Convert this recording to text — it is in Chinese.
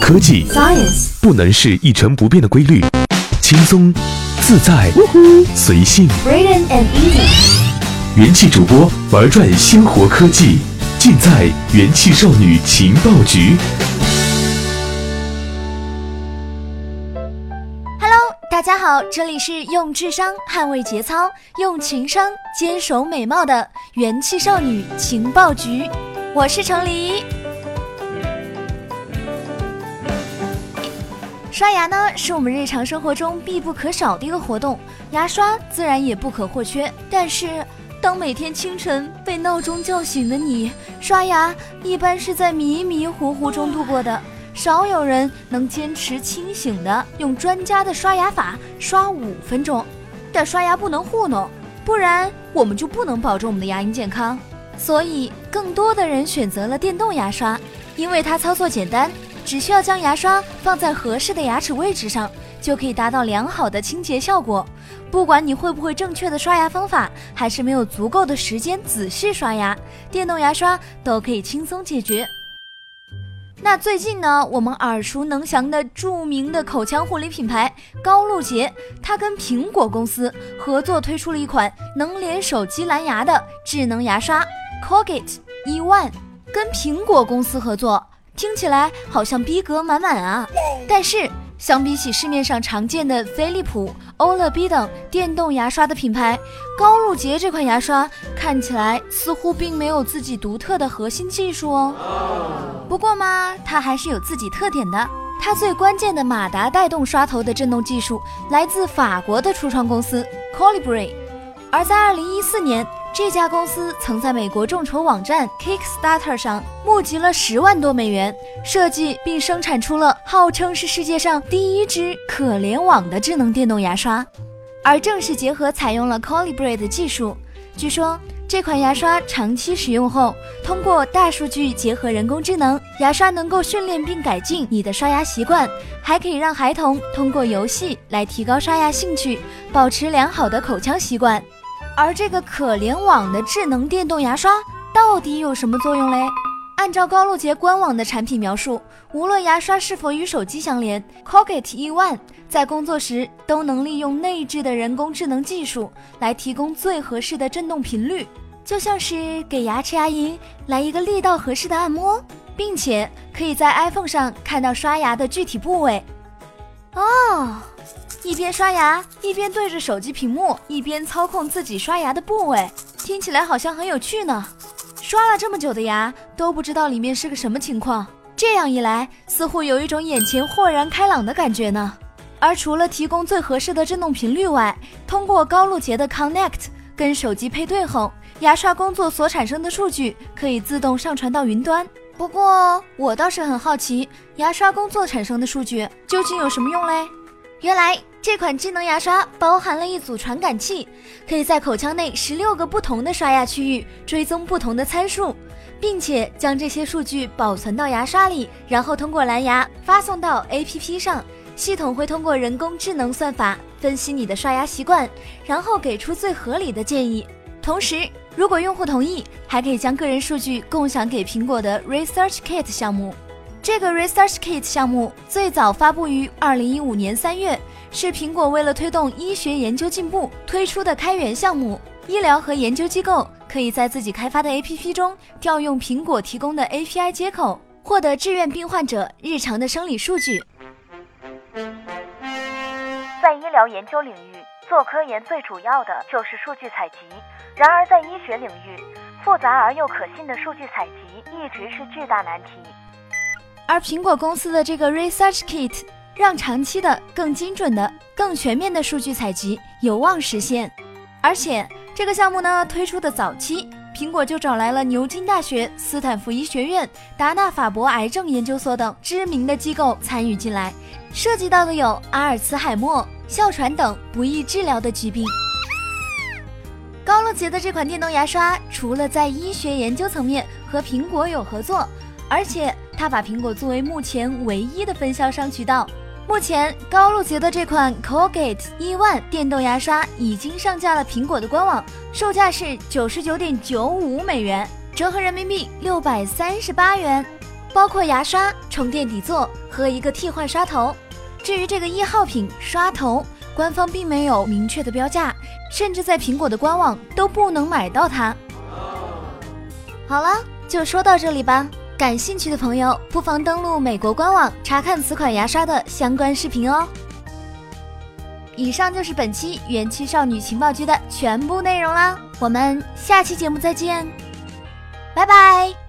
科技 Science 不能是一成不变的规律，轻松、自在、随性。元气主播玩转鲜活科技，尽在元气少女情报局。Hello，大家好，这里是用智商捍卫节操，用情商坚守美貌的元气少女情报局，我是程黎。刷牙呢，是我们日常生活中必不可少的一个活动，牙刷自然也不可或缺。但是，当每天清晨被闹钟叫醒的你，刷牙一般是在迷迷糊糊中度过的。少有人能坚持清醒的用专家的刷牙法刷五分钟，但刷牙不能糊弄，不然我们就不能保证我们的牙龈健康。所以，更多的人选择了电动牙刷，因为它操作简单，只需要将牙刷放在合适的牙齿位置上，就可以达到良好的清洁效果。不管你会不会正确的刷牙方法，还是没有足够的时间仔细刷牙，电动牙刷都可以轻松解决。那最近呢，我们耳熟能详的著名的口腔护理品牌高露洁，它跟苹果公司合作推出了一款能连手机蓝牙的智能牙刷 Colgate E One。跟苹果公司合作，听起来好像逼格满满啊！但是相比起市面上常见的飞利浦、欧乐 B 等电动牙刷的品牌，高露洁这款牙刷看起来似乎并没有自己独特的核心技术哦。不过嘛，它还是有自己特点的。它最关键的马达带动刷头的震动技术来自法国的初创公司 Colibri，而在2014年，这家公司曾在美国众筹网站 Kickstarter 上募集了十万多美元，设计并生产出了号称是世界上第一支可联网的智能电动牙刷。而正是结合采用了 Colibri 的技术，据说。这款牙刷长期使用后，通过大数据结合人工智能，牙刷能够训练并改进你的刷牙习惯，还可以让孩童通过游戏来提高刷牙兴趣，保持良好的口腔习惯。而这个可联网的智能电动牙刷到底有什么作用嘞？按照高露洁官网的产品描述，无论牙刷是否与手机相连，Colgate E One 在工作时都能利用内置的人工智能技术来提供最合适的震动频率。就像是给牙齿牙龈来一个力道合适的按摩，并且可以在 iPhone 上看到刷牙的具体部位。哦，一边刷牙一边对着手机屏幕，一边操控自己刷牙的部位，听起来好像很有趣呢。刷了这么久的牙都不知道里面是个什么情况，这样一来似乎有一种眼前豁然开朗的感觉呢。而除了提供最合适的振动频率外，通过高露洁的 Connect 跟手机配对后。牙刷工作所产生的数据可以自动上传到云端。不过，我倒是很好奇，牙刷工作产生的数据究竟有什么用嘞？原来，这款智能牙刷包含了一组传感器，可以在口腔内十六个不同的刷牙区域追踪不同的参数，并且将这些数据保存到牙刷里，然后通过蓝牙发送到 APP 上。系统会通过人工智能算法分析你的刷牙习惯，然后给出最合理的建议。同时，如果用户同意，还可以将个人数据共享给苹果的 Research Kit 项目。这个 Research Kit 项目最早发布于2015年3月，是苹果为了推动医学研究进步推出的开源项目。医疗和研究机构可以在自己开发的 APP 中调用苹果提供的 API 接口，获得志愿病患者日常的生理数据。在医疗研究领域，做科研最主要的就是数据采集。然而，在医学领域，复杂而又可信的数据采集一直是巨大难题。而苹果公司的这个 Research Kit 让长期的、更精准的、更全面的数据采集有望实现。而且，这个项目呢推出的早期，苹果就找来了牛津大学、斯坦福医学院、达纳法伯癌症研究所等知名的机构参与进来，涉及到的有阿尔茨海默、哮喘等不易治疗的疾病。高露洁的这款电动牙刷，除了在医学研究层面和苹果有合作，而且它把苹果作为目前唯一的分销商渠道。目前，高露洁的这款 Colgate 伊万电动牙刷已经上架了苹果的官网，售价是九十九点九五美元，折合人民币六百三十八元。包括牙刷、充电底座和一个替换刷头。至于这个一号品刷头，官方并没有明确的标价，甚至在苹果的官网都不能买到它。好了，就说到这里吧。感兴趣的朋友不妨登录美国官网查看此款牙刷的相关视频哦。以上就是本期元气少女情报局的全部内容啦，我们下期节目再见，拜拜。